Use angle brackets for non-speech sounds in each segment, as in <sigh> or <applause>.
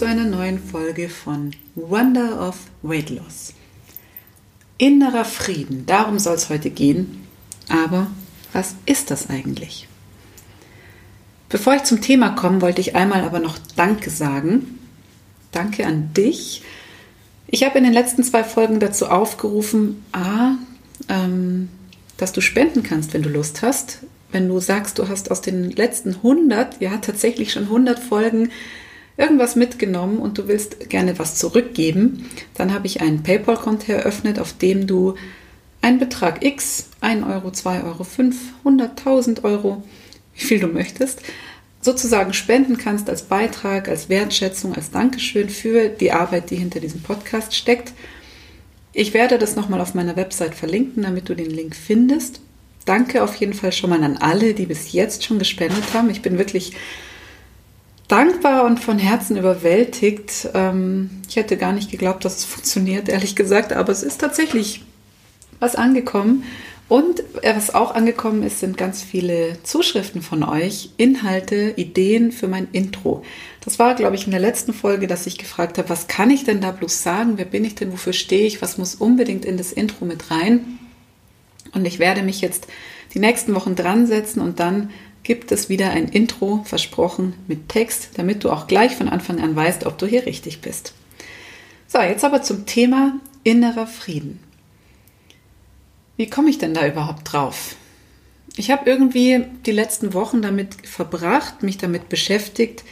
Zu einer neuen Folge von Wonder of Weight Loss. Innerer Frieden, darum soll es heute gehen. Aber was ist das eigentlich? Bevor ich zum Thema komme, wollte ich einmal aber noch Danke sagen. Danke an dich. Ich habe in den letzten zwei Folgen dazu aufgerufen, a, ähm, dass du spenden kannst, wenn du Lust hast. Wenn du sagst, du hast aus den letzten 100, ja tatsächlich schon 100 Folgen irgendwas mitgenommen und du willst gerne was zurückgeben, dann habe ich ein PayPal-Konto eröffnet, auf dem du einen Betrag X, 1 Euro, 2 Euro, 5, 100.000 Euro, wie viel du möchtest, sozusagen spenden kannst als Beitrag, als Wertschätzung, als Dankeschön für die Arbeit, die hinter diesem Podcast steckt. Ich werde das nochmal auf meiner Website verlinken, damit du den Link findest. Danke auf jeden Fall schon mal an alle, die bis jetzt schon gespendet haben. Ich bin wirklich dankbar und von Herzen überwältigt. Ähm, ich hätte gar nicht geglaubt, dass es funktioniert, ehrlich gesagt, aber es ist tatsächlich was angekommen. Und was auch angekommen ist, sind ganz viele Zuschriften von euch, Inhalte, Ideen für mein Intro. Das war, glaube ich, in der letzten Folge, dass ich gefragt habe, was kann ich denn da bloß sagen? Wer bin ich denn? Wofür stehe ich? Was muss unbedingt in das Intro mit rein? Und ich werde mich jetzt die nächsten Wochen dran setzen und dann gibt es wieder ein Intro versprochen mit Text, damit du auch gleich von Anfang an weißt, ob du hier richtig bist. So, jetzt aber zum Thema innerer Frieden. Wie komme ich denn da überhaupt drauf? Ich habe irgendwie die letzten Wochen damit verbracht, mich damit beschäftigt,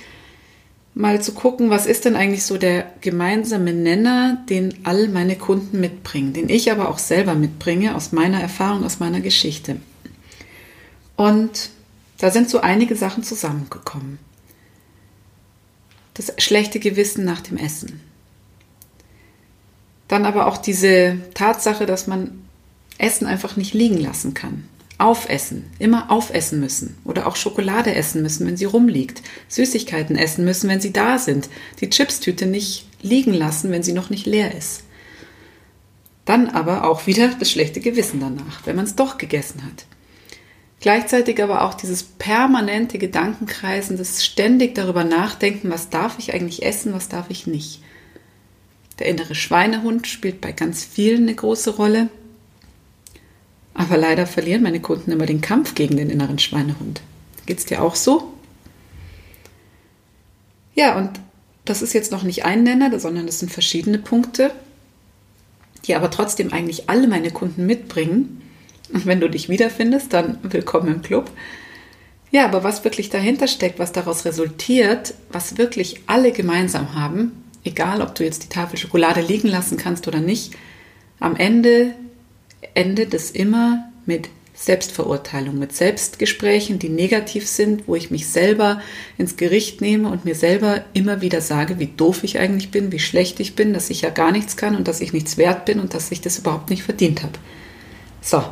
mal zu gucken, was ist denn eigentlich so der gemeinsame Nenner, den all meine Kunden mitbringen, den ich aber auch selber mitbringe aus meiner Erfahrung, aus meiner Geschichte. Und da sind so einige Sachen zusammengekommen. Das schlechte Gewissen nach dem Essen. Dann aber auch diese Tatsache, dass man Essen einfach nicht liegen lassen kann. Aufessen, immer aufessen müssen oder auch Schokolade essen müssen, wenn sie rumliegt. Süßigkeiten essen müssen, wenn sie da sind. Die Chipstüte nicht liegen lassen, wenn sie noch nicht leer ist. Dann aber auch wieder das schlechte Gewissen danach, wenn man es doch gegessen hat. Gleichzeitig aber auch dieses permanente Gedankenkreisen, das ständig darüber nachdenken, was darf ich eigentlich essen, was darf ich nicht. Der innere Schweinehund spielt bei ganz vielen eine große Rolle. Aber leider verlieren meine Kunden immer den Kampf gegen den inneren Schweinehund. Geht es dir auch so? Ja, und das ist jetzt noch nicht ein Nenner, sondern das sind verschiedene Punkte, die aber trotzdem eigentlich alle meine Kunden mitbringen. Und wenn du dich wiederfindest, dann willkommen im Club. Ja, aber was wirklich dahinter steckt, was daraus resultiert, was wirklich alle gemeinsam haben, egal ob du jetzt die Tafel Schokolade liegen lassen kannst oder nicht, am Ende endet es immer mit Selbstverurteilung, mit Selbstgesprächen, die negativ sind, wo ich mich selber ins Gericht nehme und mir selber immer wieder sage, wie doof ich eigentlich bin, wie schlecht ich bin, dass ich ja gar nichts kann und dass ich nichts wert bin und dass ich das überhaupt nicht verdient habe. So,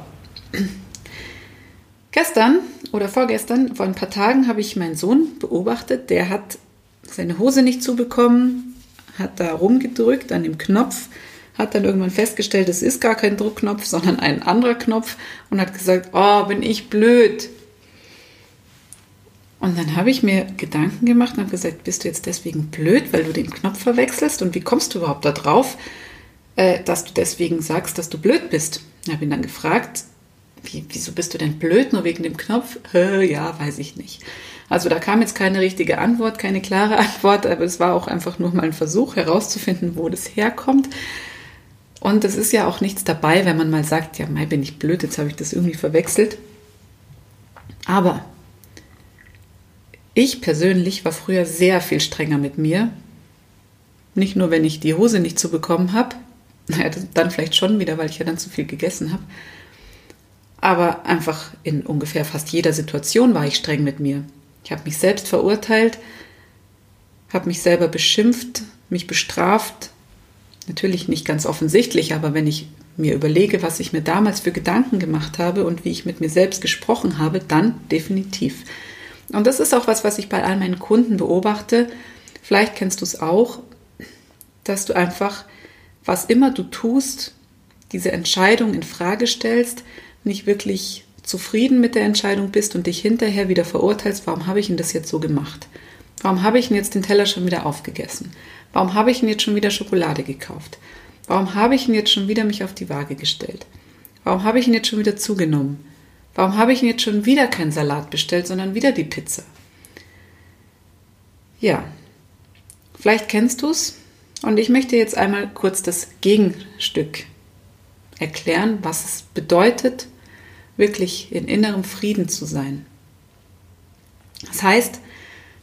Gestern oder vorgestern, vor ein paar Tagen, habe ich meinen Sohn beobachtet. Der hat seine Hose nicht zubekommen, hat da rumgedrückt an dem Knopf, hat dann irgendwann festgestellt, es ist gar kein Druckknopf, sondern ein anderer Knopf und hat gesagt, oh, bin ich blöd. Und dann habe ich mir Gedanken gemacht und habe gesagt, bist du jetzt deswegen blöd, weil du den Knopf verwechselst? Und wie kommst du überhaupt darauf, äh, dass du deswegen sagst, dass du blöd bist? Ich habe ihn dann gefragt, wie, wieso bist du denn blöd nur wegen dem Knopf? ja, weiß ich nicht. Also da kam jetzt keine richtige Antwort, keine klare <laughs> Antwort, aber es war auch einfach nur mal ein Versuch herauszufinden, wo das herkommt. Und es ist ja auch nichts dabei, wenn man mal sagt, ja, Mai bin ich blöd, jetzt habe ich das irgendwie verwechselt. Aber ich persönlich war früher sehr viel strenger mit mir. Nicht nur, wenn ich die Hose nicht zu bekommen habe, <laughs> naja, dann vielleicht schon wieder, weil ich ja dann zu viel gegessen habe, aber einfach in ungefähr fast jeder Situation war ich streng mit mir. Ich habe mich selbst verurteilt, habe mich selber beschimpft, mich bestraft. Natürlich nicht ganz offensichtlich, aber wenn ich mir überlege, was ich mir damals für Gedanken gemacht habe und wie ich mit mir selbst gesprochen habe, dann definitiv. Und das ist auch was, was ich bei all meinen Kunden beobachte. Vielleicht kennst du es auch, dass du einfach, was immer du tust, diese Entscheidung in Frage stellst, nicht wirklich zufrieden mit der Entscheidung bist und dich hinterher wieder verurteilst, warum habe ich denn das jetzt so gemacht? Warum habe ich denn jetzt den Teller schon wieder aufgegessen? Warum habe ich denn jetzt schon wieder Schokolade gekauft? Warum habe ich denn jetzt schon wieder mich auf die Waage gestellt? Warum habe ich ihn jetzt schon wieder zugenommen? Warum habe ich ihn jetzt schon wieder keinen Salat bestellt, sondern wieder die Pizza? Ja, vielleicht kennst du es und ich möchte jetzt einmal kurz das Gegenstück erklären, was es bedeutet, wirklich in innerem Frieden zu sein. Das heißt,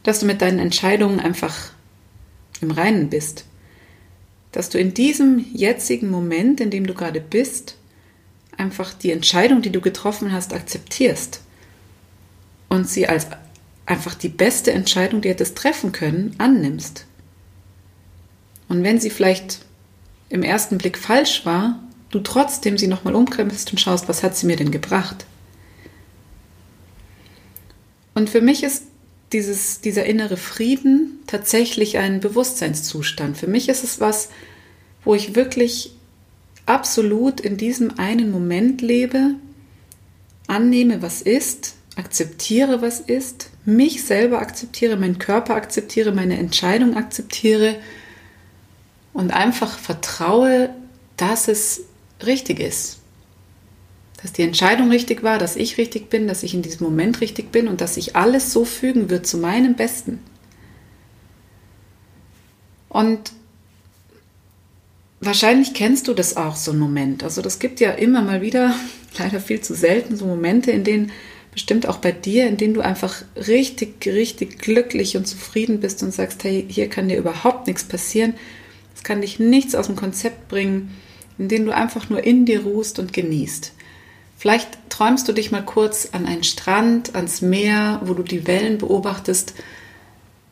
dass du mit deinen Entscheidungen einfach im Reinen bist. Dass du in diesem jetzigen Moment, in dem du gerade bist, einfach die Entscheidung, die du getroffen hast, akzeptierst und sie als einfach die beste Entscheidung, die hättest treffen können, annimmst. Und wenn sie vielleicht im ersten Blick falsch war, du trotzdem sie nochmal umkrempelst und schaust, was hat sie mir denn gebracht? Und für mich ist dieses, dieser innere Frieden tatsächlich ein Bewusstseinszustand. Für mich ist es was, wo ich wirklich absolut in diesem einen Moment lebe, annehme, was ist, akzeptiere, was ist, mich selber akzeptiere, meinen Körper akzeptiere, meine Entscheidung akzeptiere und einfach vertraue, dass es richtig ist. Dass die Entscheidung richtig war, dass ich richtig bin, dass ich in diesem Moment richtig bin und dass sich alles so fügen wird zu meinem Besten. Und wahrscheinlich kennst du das auch, so einen Moment. Also das gibt ja immer mal wieder, <laughs> leider viel zu selten, so Momente, in denen bestimmt auch bei dir, in denen du einfach richtig, richtig glücklich und zufrieden bist und sagst, hey, hier kann dir überhaupt nichts passieren. Es kann dich nichts aus dem Konzept bringen in denen du einfach nur in dir ruhst und genießt. Vielleicht träumst du dich mal kurz an einen Strand, ans Meer, wo du die Wellen beobachtest.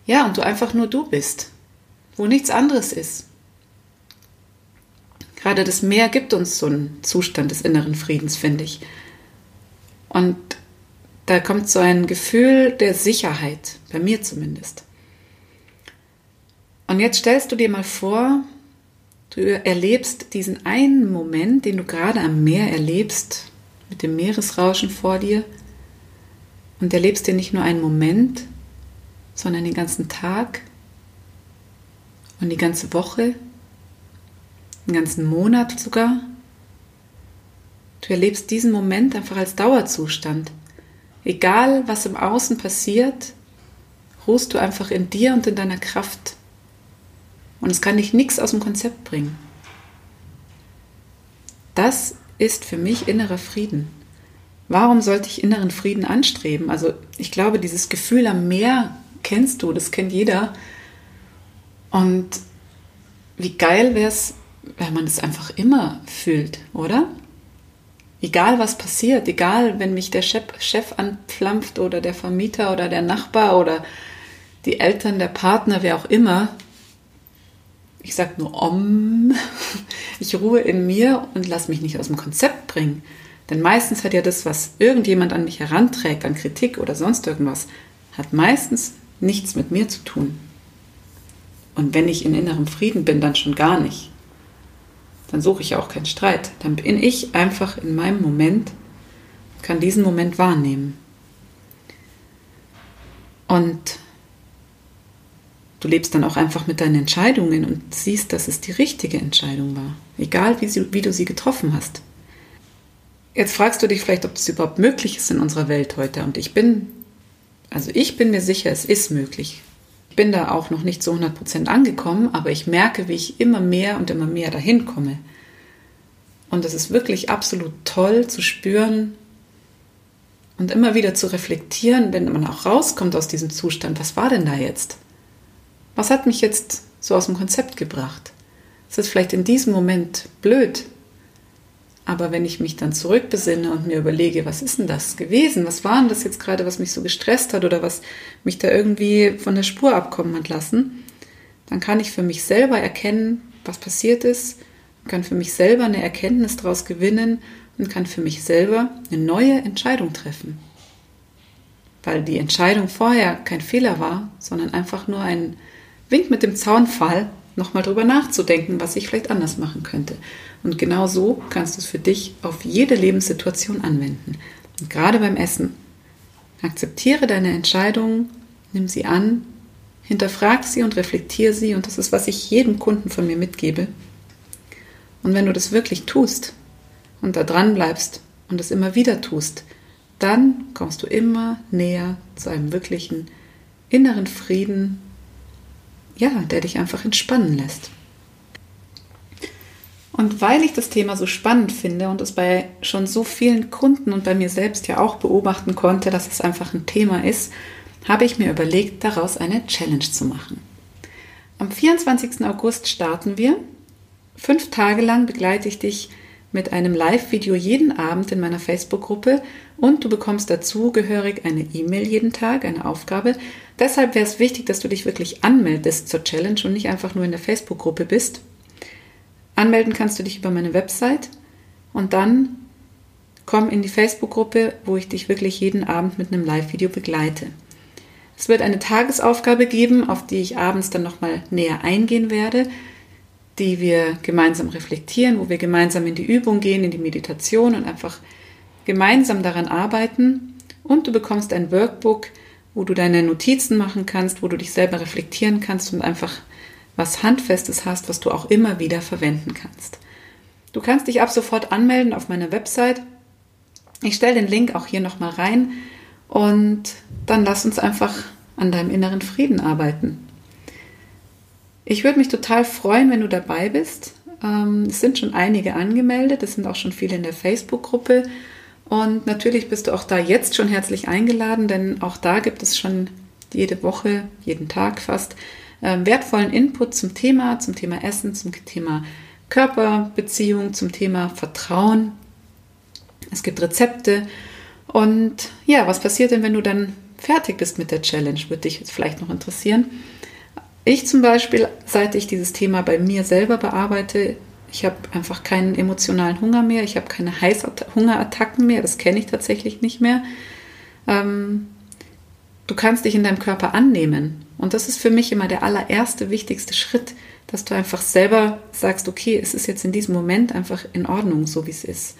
Ja, und du einfach nur du bist, wo nichts anderes ist. Gerade das Meer gibt uns so einen Zustand des inneren Friedens, finde ich. Und da kommt so ein Gefühl der Sicherheit, bei mir zumindest. Und jetzt stellst du dir mal vor, Du erlebst diesen einen Moment, den du gerade am Meer erlebst, mit dem Meeresrauschen vor dir. Und erlebst dir nicht nur einen Moment, sondern den ganzen Tag und die ganze Woche, den ganzen Monat sogar. Du erlebst diesen Moment einfach als Dauerzustand. Egal, was im Außen passiert, ruhst du einfach in dir und in deiner Kraft und es kann dich nichts aus dem Konzept bringen. Das ist für mich innerer Frieden. Warum sollte ich inneren Frieden anstreben? Also ich glaube, dieses Gefühl am Meer kennst du, das kennt jeder. Und wie geil wäre es, wenn man es einfach immer fühlt, oder? Egal was passiert, egal wenn mich der Chef, anpflampft oder der Vermieter oder der Nachbar oder die Eltern, der Partner, wer auch immer, ich sage nur Om, ich ruhe in mir und lasse mich nicht aus dem Konzept bringen. Denn meistens hat ja das, was irgendjemand an mich heranträgt, an Kritik oder sonst irgendwas, hat meistens nichts mit mir zu tun. Und wenn ich in innerem Frieden bin, dann schon gar nicht. Dann suche ich auch keinen Streit. Dann bin ich einfach in meinem Moment, kann diesen Moment wahrnehmen. Und Du lebst dann auch einfach mit deinen Entscheidungen und siehst, dass es die richtige Entscheidung war, egal wie, sie, wie du sie getroffen hast. Jetzt fragst du dich vielleicht, ob das überhaupt möglich ist in unserer Welt heute. Und ich bin, also ich bin mir sicher, es ist möglich. Ich bin da auch noch nicht zu 100% angekommen, aber ich merke, wie ich immer mehr und immer mehr dahin komme. Und es ist wirklich absolut toll zu spüren und immer wieder zu reflektieren, wenn man auch rauskommt aus diesem Zustand, was war denn da jetzt? Was hat mich jetzt so aus dem Konzept gebracht? Es ist vielleicht in diesem Moment blöd, aber wenn ich mich dann zurückbesinne und mir überlege, was ist denn das gewesen? Was war denn das jetzt gerade, was mich so gestresst hat oder was mich da irgendwie von der Spur abkommen hat lassen? Dann kann ich für mich selber erkennen, was passiert ist, kann für mich selber eine Erkenntnis daraus gewinnen und kann für mich selber eine neue Entscheidung treffen. Weil die Entscheidung vorher kein Fehler war, sondern einfach nur ein, Wink mit dem Zaunfall, nochmal drüber nachzudenken, was ich vielleicht anders machen könnte. Und genau so kannst du es für dich auf jede Lebenssituation anwenden. Und gerade beim Essen. Akzeptiere deine Entscheidung, nimm sie an Hinterfrag sie und reflektiere sie und das ist, was ich jedem Kunden von mir mitgebe. Und wenn du das wirklich tust und da dran bleibst und es immer wieder tust, dann kommst du immer näher zu einem wirklichen inneren Frieden, ja, der dich einfach entspannen lässt. Und weil ich das Thema so spannend finde und es bei schon so vielen Kunden und bei mir selbst ja auch beobachten konnte, dass es einfach ein Thema ist, habe ich mir überlegt, daraus eine Challenge zu machen. Am 24. August starten wir. Fünf Tage lang begleite ich dich mit einem Live-Video jeden Abend in meiner Facebook-Gruppe und du bekommst dazugehörig eine E-Mail jeden Tag, eine Aufgabe. Deshalb wäre es wichtig, dass du dich wirklich anmeldest zur Challenge und nicht einfach nur in der Facebook-Gruppe bist. Anmelden kannst du dich über meine Website und dann komm in die Facebook-Gruppe, wo ich dich wirklich jeden Abend mit einem Live-Video begleite. Es wird eine Tagesaufgabe geben, auf die ich abends dann nochmal näher eingehen werde, die wir gemeinsam reflektieren, wo wir gemeinsam in die Übung gehen, in die Meditation und einfach gemeinsam daran arbeiten. Und du bekommst ein Workbook, wo du deine Notizen machen kannst, wo du dich selber reflektieren kannst und einfach was Handfestes hast, was du auch immer wieder verwenden kannst. Du kannst dich ab sofort anmelden auf meiner Website. Ich stelle den Link auch hier nochmal rein und dann lass uns einfach an deinem inneren Frieden arbeiten. Ich würde mich total freuen, wenn du dabei bist. Ähm, es sind schon einige angemeldet, es sind auch schon viele in der Facebook-Gruppe. Und natürlich bist du auch da jetzt schon herzlich eingeladen, denn auch da gibt es schon jede Woche, jeden Tag fast äh, wertvollen Input zum Thema, zum Thema Essen, zum Thema Körperbeziehung, zum Thema Vertrauen. Es gibt Rezepte. Und ja, was passiert denn, wenn du dann fertig bist mit der Challenge? Würde dich jetzt vielleicht noch interessieren. Ich zum Beispiel, seit ich dieses Thema bei mir selber bearbeite, ich habe einfach keinen emotionalen Hunger mehr, ich habe keine Heißhungerattacken mehr, das kenne ich tatsächlich nicht mehr. Ähm, du kannst dich in deinem Körper annehmen. Und das ist für mich immer der allererste, wichtigste Schritt, dass du einfach selber sagst, okay, es ist jetzt in diesem Moment einfach in Ordnung, so wie es ist.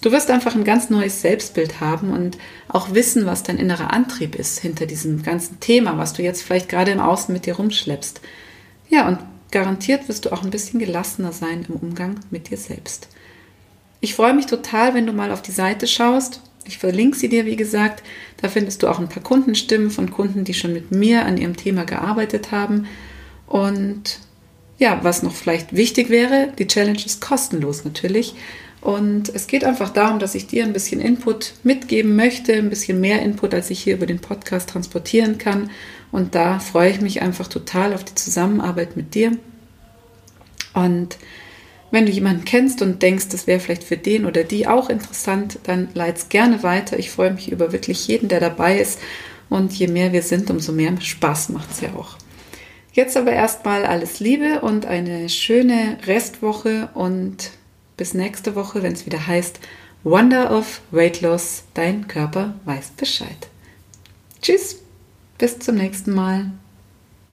Du wirst einfach ein ganz neues Selbstbild haben und auch wissen, was dein innerer Antrieb ist hinter diesem ganzen Thema, was du jetzt vielleicht gerade im Außen mit dir rumschleppst. Ja, und garantiert wirst du auch ein bisschen gelassener sein im Umgang mit dir selbst. Ich freue mich total, wenn du mal auf die Seite schaust ich verlinke sie dir, wie gesagt. Da findest du auch ein paar Kundenstimmen von Kunden, die schon mit mir an ihrem Thema gearbeitet haben. Und ja, was noch vielleicht wichtig wäre, die Challenge ist kostenlos natürlich. Und es geht einfach darum, dass ich dir ein bisschen Input mitgeben möchte, ein bisschen mehr Input, als ich hier über den Podcast transportieren kann. Und da freue ich mich einfach total auf die Zusammenarbeit mit dir. Und wenn du jemanden kennst und denkst, das wäre vielleicht für den oder die auch interessant, dann leit's gerne weiter. Ich freue mich über wirklich jeden, der dabei ist. Und je mehr wir sind, umso mehr Spaß macht es ja auch. Jetzt aber erstmal alles Liebe und eine schöne Restwoche und bis nächste Woche, wenn es wieder heißt Wonder of Weight Loss, dein Körper weiß Bescheid. Tschüss, bis zum nächsten Mal.